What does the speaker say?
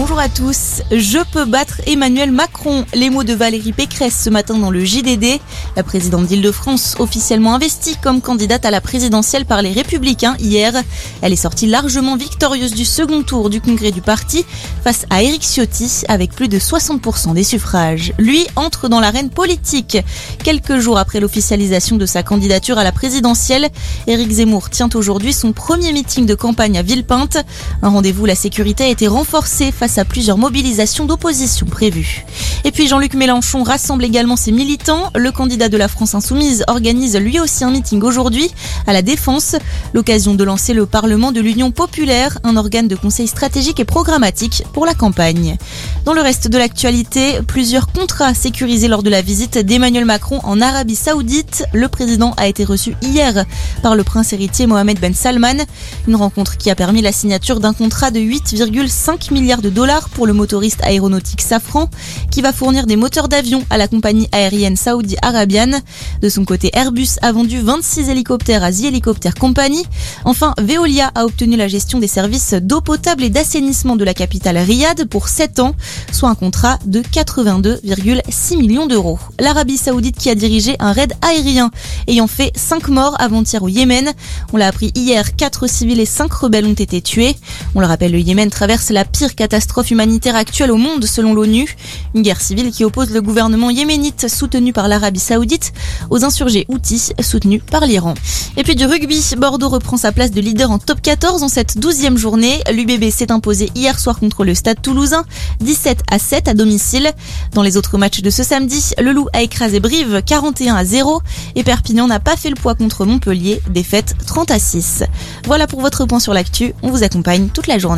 Bonjour à tous. Je peux battre Emmanuel Macron. Les mots de Valérie Pécresse ce matin dans le JDD. La présidente d'Île-de-France officiellement investie comme candidate à la présidentielle par les Républicains hier. Elle est sortie largement victorieuse du second tour du congrès du parti face à Éric Ciotti avec plus de 60% des suffrages. Lui entre dans l'arène politique. Quelques jours après l'officialisation de sa candidature à la présidentielle, Éric Zemmour tient aujourd'hui son premier meeting de campagne à Villepinte. Un rendez-vous la sécurité a été renforcée face à plusieurs mobilisations d'opposition prévues. Et puis Jean-Luc Mélenchon rassemble également ses militants. Le candidat de la France Insoumise organise lui aussi un meeting aujourd'hui à la Défense, l'occasion de lancer le Parlement de l'Union populaire, un organe de conseil stratégique et programmatique pour la campagne. Dans le reste de l'actualité, plusieurs contrats sécurisés lors de la visite d'Emmanuel Macron en Arabie Saoudite. Le président a été reçu hier par le prince héritier Mohamed Ben Salman, une rencontre qui a permis la signature d'un contrat de 8,5 milliards de dollars pour le motoriste aéronautique Safran, qui va fournir des moteurs d'avion à la compagnie aérienne Saoudi Arabian. De son côté, Airbus a vendu 26 hélicoptères à The Helicopter Company. Enfin, Veolia a obtenu la gestion des services d'eau potable et d'assainissement de la capitale Riyad pour 7 ans, soit un contrat de 82,6 millions d'euros. L'Arabie Saoudite qui a dirigé un raid aérien ayant fait 5 morts avant-hier au Yémen. On l'a appris hier, 4 civils et 5 rebelles ont été tués. On le rappelle, le Yémen traverse la pire catastrophe humanitaire actuelle au monde selon l'ONU. Une guerre civile qui oppose le gouvernement yéménite soutenu par l'Arabie Saoudite aux insurgés houthis soutenus par l'Iran. Et puis du rugby, Bordeaux reprend sa place de leader en top 14 en cette 12e journée. L'UBB s'est imposé hier soir contre le Stade toulousain, 17 à 7 à domicile. Dans les autres matchs de ce samedi, le Loup a écrasé Brive 41 à 0 et Perpignan n'a pas fait le poids contre Montpellier, défaite 30 à 6. Voilà pour votre point sur l'actu, on vous accompagne toute la journée.